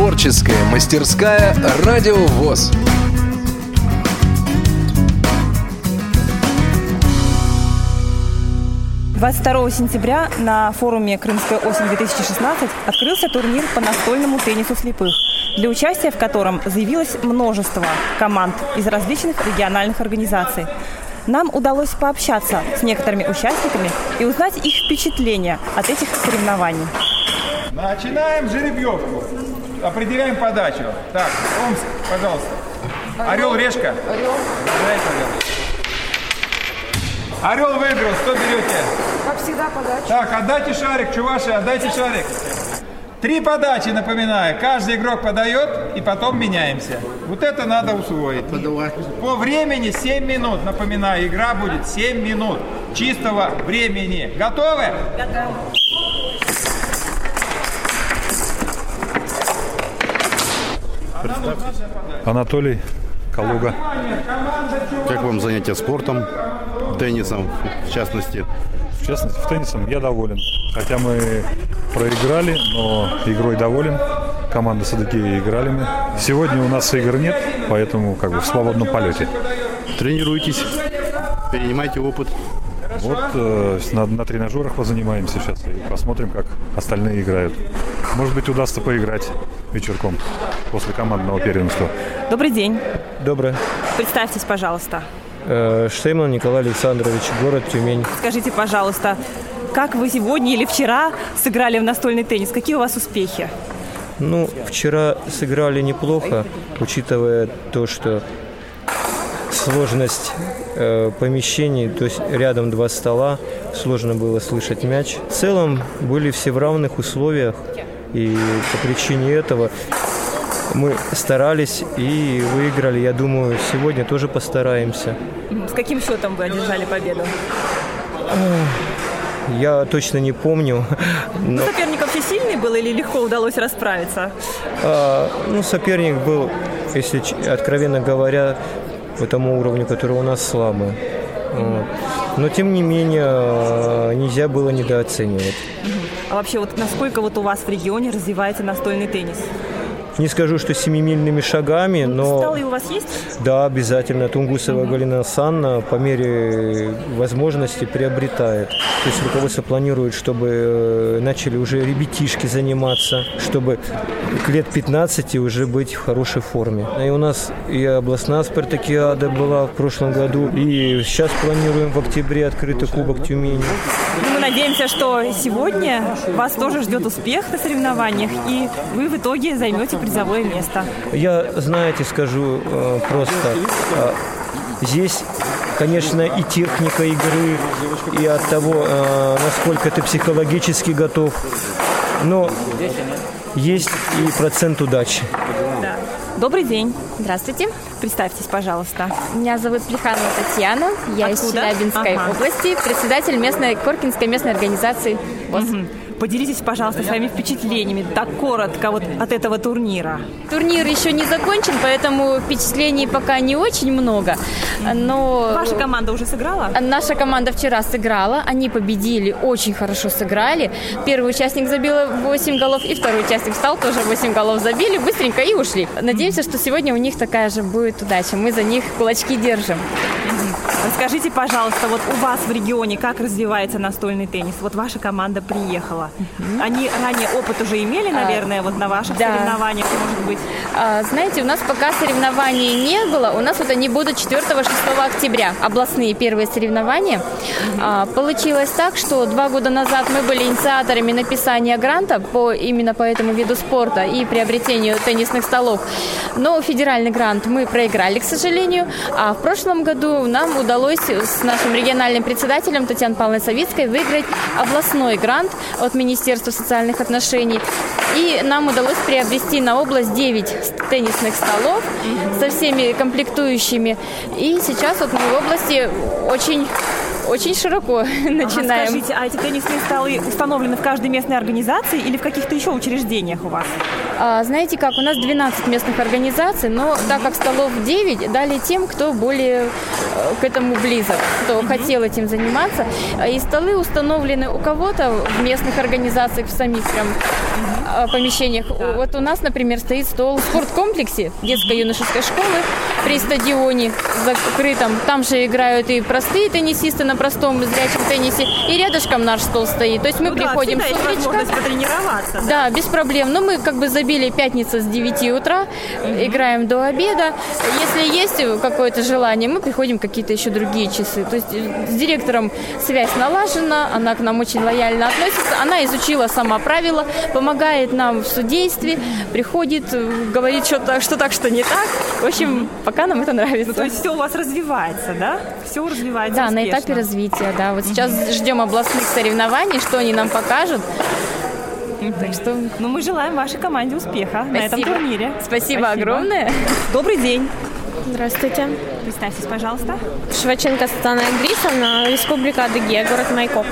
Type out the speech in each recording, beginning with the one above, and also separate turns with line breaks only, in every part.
Творческая мастерская «Радио ВОЗ».
Двадцать сентября на форуме «Крымская осень-2016» открылся турнир по настольному теннису слепых, для участия в котором заявилось множество команд из различных региональных организаций. Нам удалось пообщаться с некоторыми участниками и узнать их впечатления от этих соревнований.
Начинаем жеребьевку. Определяем подачу. Так, Омск, пожалуйста. Орел, решка. Орел. Орел выиграл. Что берете?
Как всегда, подача.
Так, отдайте шарик, чуваши, отдайте шарик. Три подачи, напоминаю. Каждый игрок подает, и потом меняемся. Вот это надо усвоить. По времени 7 минут. Напоминаю, игра будет 7 минут чистого времени. Готовы? Готовы.
Анатолий Калуга.
Как вам занятие спортом, теннисом в частности?
В частности, в теннисом я доволен. Хотя мы проиграли, но игрой доволен. Команда Садыки играли мы. Сегодня у нас игр нет, поэтому как бы в свободном полете.
Тренируйтесь, перенимайте опыт.
Вот э, на, на тренажерах позанимаемся сейчас и посмотрим, как остальные играют. Может быть, удастся поиграть вечерком после командного первенства.
Добрый день.
Добрый.
Представьтесь, пожалуйста.
Э, Штейман Николай Александрович, город Тюмень.
Скажите, пожалуйста, как вы сегодня или вчера сыграли в настольный теннис? Какие у вас успехи?
Ну, вчера сыграли неплохо, учитывая то, что сложность э, помещений, то есть рядом два стола, сложно было слышать мяч. В целом были все в равных условиях, и по причине этого мы старались и выиграли. Я думаю, сегодня тоже постараемся.
С каким счетом вы одержали победу?
Я точно не помню.
Но... Соперник вообще сильный был или легко удалось расправиться?
А, ну, соперник был, если откровенно говоря, по тому уровню, который у нас слабый. Но тем не менее нельзя было недооценивать.
А вообще вот насколько вот у вас в регионе развивается настольный теннис?
Не скажу, что семимильными шагами, но...
Столы у вас есть?
Да, обязательно. Тунгусова угу. Галина Санна по мере возможности приобретает. То есть руководство планирует, чтобы э, начали уже ребятишки заниматься, чтобы к лет 15 уже быть в хорошей форме. И у нас и областная спартакиада была в прошлом году, и сейчас планируем в октябре открытый кубок Тюмени.
Ну, мы надеемся, что сегодня вас тоже ждет успех на соревнованиях, и вы в итоге займете призовое место.
Я, знаете, скажу э, просто, э, здесь конечно, и техника игры, и от того, э, насколько ты психологически готов. Но есть и процент удачи.
Да. Добрый день.
Здравствуйте.
Представьтесь, пожалуйста.
Меня зовут Плеханова Татьяна. Я Откуда? из Челябинской ага. области, председатель местной Коркинской местной организации ВОЗ. Угу.
Поделитесь, пожалуйста, своими впечатлениями, так коротко, вот от этого турнира.
Турнир еще не закончен, поэтому впечатлений пока не очень много. Но...
Ваша команда уже сыграла?
Наша команда вчера сыграла, они победили, очень хорошо сыграли. Первый участник забил 8 голов, и второй участник встал, тоже 8 голов забили, быстренько и ушли. Надеемся, что сегодня у них такая же будет удача. Мы за них кулачки держим.
Расскажите, пожалуйста, вот у вас в регионе как развивается настольный теннис? Вот ваша команда приехала. Они ранее опыт уже имели, наверное, а, вот на ваших да. соревнованиях, может быть?
А, знаете, у нас пока соревнований не было. У нас вот они будут 4-6 октября. Областные первые соревнования. А, получилось так, что два года назад мы были инициаторами написания гранта по, именно по этому виду спорта и приобретению теннисных столов. Но федеральный грант мы проиграли, к сожалению. А в прошлом году нам удалось с нашим региональным председателем Татьяной Павловной Савицкой выиграть областной грант от Министерства социальных отношений. И нам удалось приобрести на область 9 теннисных столов со всеми комплектующими. И сейчас вот мы в области очень очень широко начинаем.
Скажите, а эти теннисные столы установлены в каждой местной организации или в каких-то еще учреждениях у вас?
А, знаете как, у нас 12 местных организаций, но так как столов 9, дали тем, кто более э, к этому близок, кто хотел этим заниматься. И столы установлены у кого-то в местных организациях, в самих прям э, помещениях. Вот у нас, например, стоит стол в спорткомплексе детско-юношеской школы при стадионе закрытом. Там же играют и простые теннисисты на простом зрячем теннисе, и рядышком наш стол стоит. То есть мы
Ну да,
приходим
всегда
с утречка.
потренироваться.
Да, без проблем. Но мы как бы забили пятница с 9 утра, играем до обеда. Если есть какое-то желание, мы приходим какие-то еще другие часы. То есть э, с директором связь налажена, она к нам очень лояльно относится. Она изучила сама правила, помогает нам в судействе, приходит, э, говорит, что так, что так, что не так. В общем, пока нам это нравится.
Ну, то есть все у вас развивается, да? Все развивается
Да, на
успешно.
этапе развития, да. Вот сейчас ждем областных соревнований, что они нам покажут. Так что
Ну, мы желаем вашей команде успеха на этом
Спасибо.
турнире.
спасибо, огромное.
Добрый день.
Здравствуйте.
Представьтесь, пожалуйста.
Шваченко Светлана Игрисовна, Республика Адыгея, город Майкоп.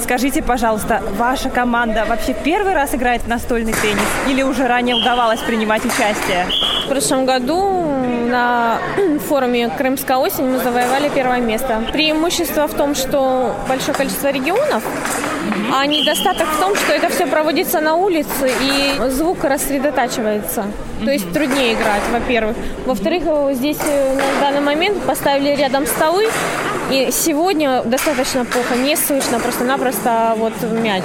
Скажите, пожалуйста, ваша команда вообще первый раз играет в настольный теннис или уже ранее удавалось принимать участие?
В прошлом году на форуме «Крымская осень» мы завоевали первое место. Преимущество в том, что большое количество регионов, а недостаток в том, что это все проводится на улице и звук рассредотачивается. То есть труднее играть, во-первых. Во-вторых, здесь э, на данный момент поставили рядом столы, и сегодня достаточно плохо, не слышно просто-напросто вот мяч.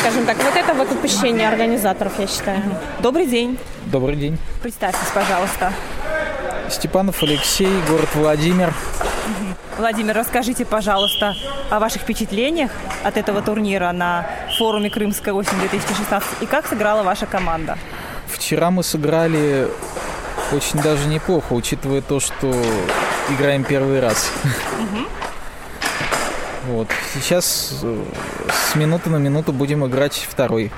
Скажем так, вот это вот упущение организаторов, я считаю.
Добрый день.
Добрый день.
Представьтесь, пожалуйста.
Степанов Алексей, город Владимир.
Владимир, расскажите, пожалуйста, о ваших впечатлениях от этого турнира на форуме «Крымская осень-2016» и как сыграла ваша команда?
Вчера мы сыграли очень даже неплохо, учитывая то, что играем первый раз. Вот. Сейчас э, с минуты на минуту будем играть второй.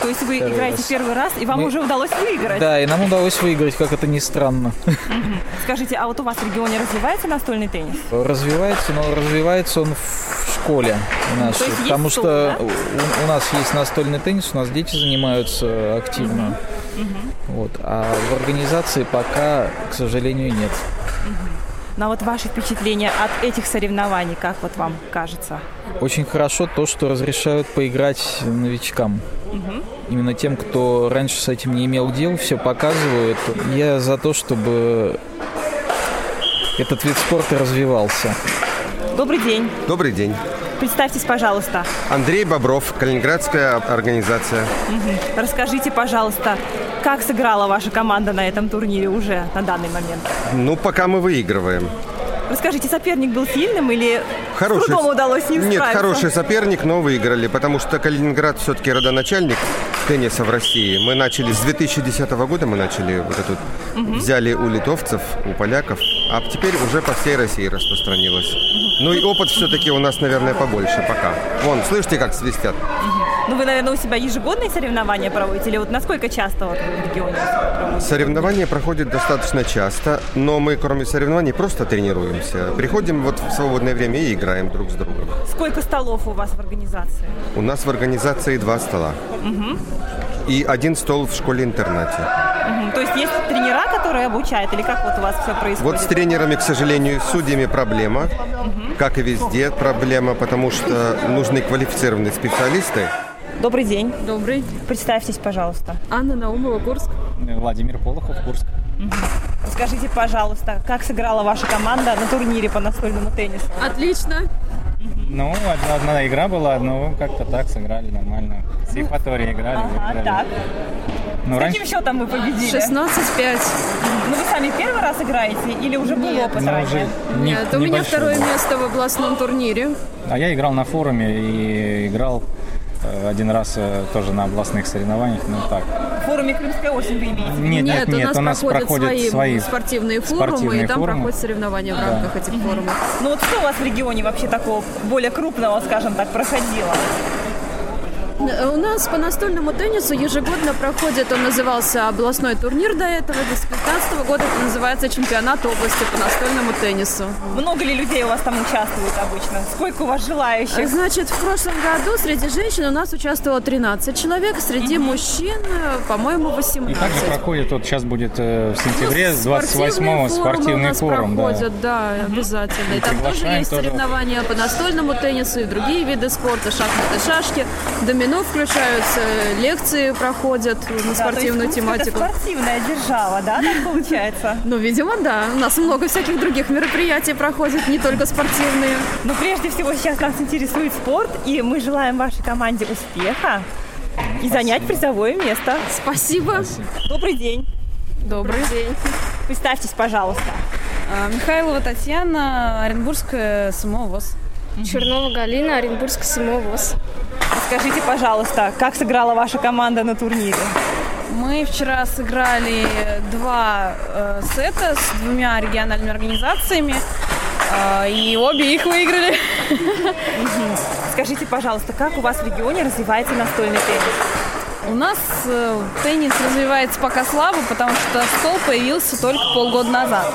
То есть вы
Первый
играете
раз.
первый раз, и вам
Мы-
уже удалось выиграть?
Да, и нам удалось выиграть, как это ни странно.
Скажите, а вот у вас в регионе развивается настольный теннис?
Развивается, но развивается он в школе
есть есть
потому
стол,
что
да?
у, у нас есть настольный теннис, у нас дети занимаются активно. Вот. А в организации пока, к сожалению, нет.
Ну а вот ваши впечатления от этих соревнований, как вот вам кажется?
Очень хорошо то, что разрешают поиграть новичкам. Именно тем, кто раньше с этим не имел дел, все показывают. Я за то, чтобы этот вид спорта развивался.
Добрый день.
Добрый день.
Представьтесь, пожалуйста.
Андрей Бобров, Калининградская организация.
Расскажите, пожалуйста, как сыграла ваша команда на этом турнире уже на данный момент?
Ну, пока мы выигрываем.
Расскажите, соперник был сильным или с трудом удалось с ним
Нет,
справиться?
хороший соперник, но выиграли, потому что Калининград все-таки родоначальник тенниса в России. Мы начали с 2010 года, мы начали вот эту, взяли у литовцев, у поляков, а теперь уже по всей России распространилось. Ну и опыт все-таки у нас, наверное, побольше пока. Вон, слышите, как свистят?
Ну, вы, наверное, у себя ежегодные соревнования проводите? Или вот насколько часто вот вы в регионе проводите?
Соревнования проходят достаточно часто, но мы, кроме соревнований, просто тренируемся. Приходим вот в свободное время и играем друг с другом.
Сколько столов у вас в организации?
У нас в организации два стола. И один стол в школе-интернате.
Мгм. То есть есть тренера, которые обучают? Или как вот у вас все происходит?
Вот с тренерами, к сожалению, с судьями проблема. Как и везде проблема, потому что нужны квалифицированные специалисты.
Добрый день.
Добрый.
Представьтесь, пожалуйста.
Анна Наумова, Курск.
Владимир Полохов, Курск.
Скажите, пожалуйста, как сыграла ваша команда на турнире по настольному теннису?
Отлично.
Ну, одна, одна игра была, но как-то так сыграли нормально. С Евпаторией играли,
Ага,
выиграли.
так.
Ну,
С
раньше-
каким счетом вы победили?
16-5.
Ну вы сами первый раз играете или уже был опыт
Ну,
ранее?
уже не-
Нет, у меня второе
был.
место в областном турнире.
А я играл на форуме и играл э, один раз э, тоже на областных соревнованиях, ну так.
В форуме «Крымская осень» вы имеете? виду?
Нет, нет,
у
нет,
нас,
у нас
проходят,
проходят
свои,
свои
спортивные форумы,
спортивные
и там
форумы.
проходят соревнования в
Да.
рамках этих форумов.
Ну вот что у вас в регионе вообще такого более крупного, скажем так, проходило?
Э, У нас по настольному теннису ежегодно проходит, он назывался областной турнир до этого, с 2015 года это называется чемпионат области по настольному теннису.
Много ли людей у вас там участвует обычно? Сколько у вас желающих?
Значит, в прошлом году среди женщин у нас участвовало 13 человек, среди мужчин, э, по-моему,
И
18.
также проходит, вот сейчас будет э, в сентябре, с 28-го
форумы у
спортивный форум. да.
проходят, да, обязательно. И там тоже есть
тоже.
соревнования по настольному теннису и другие виды спорта, шахматы, шашки, домино включаются, лекции проходят на спортивную
то есть
тематику.
Это спортивная держава, да, так получается?
Ну, видимо, да. У нас много всяких других мероприятий проходит, не только спортивные.
Но прежде всего сейчас нас интересует спорт, и мы желаем вашей команде успеха и занять призовое место.
Спасибо.
Добрый день.
Добрый
день. Представьтесь, пожалуйста.
А, Михайлова Татьяна, Оренбургская СМО ВОЗ.
Чернова Галина, Оренбургская СМО ВОЗ.
Скажите, пожалуйста, как сыграла ваша команда на турнире?
Мы вчера сыграли два э, сета с двумя региональными организациями, э, и обе их выиграли.
Скажите, пожалуйста, как у вас в регионе развивается настольный теннис?
У нас э, теннис развивается пока слабо, потому что стол появился только полгода назад.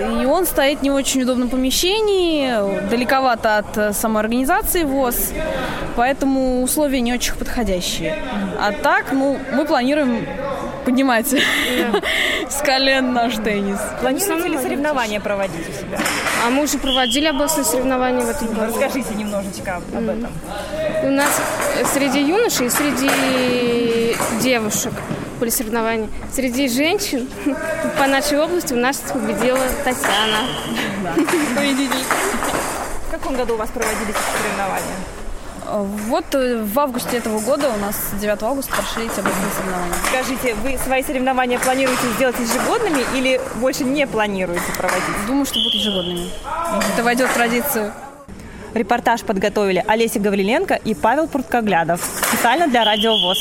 И он стоит в не очень удобном помещении, далековато от э, самой организации ВОЗ, поэтому условия не очень подходящие. А так, ну, мы планируем поднимать с колен наш теннис.
Планируете ли соревнования проводить у себя?
А мы уже проводили областные соревнования в этом году.
Расскажите немножечко об об этом.
У нас среди юношей и среди девушек были соревнования. Среди женщин по нашей области у нас победила Татьяна.
Победитель. В каком году у вас проводились эти соревнования?
Вот э, в августе этого года у нас 9 августа прошли эти областные соревнования.
Скажите, вы свои соревнования планируете сделать ежегодными или больше не планируете проводить?
Думаю, что будут ежегодными. Это войдет в традицию.
Репортаж подготовили Олеся Гавриленко и Павел Пурткоглядов. Специально для Радио ВОЗ.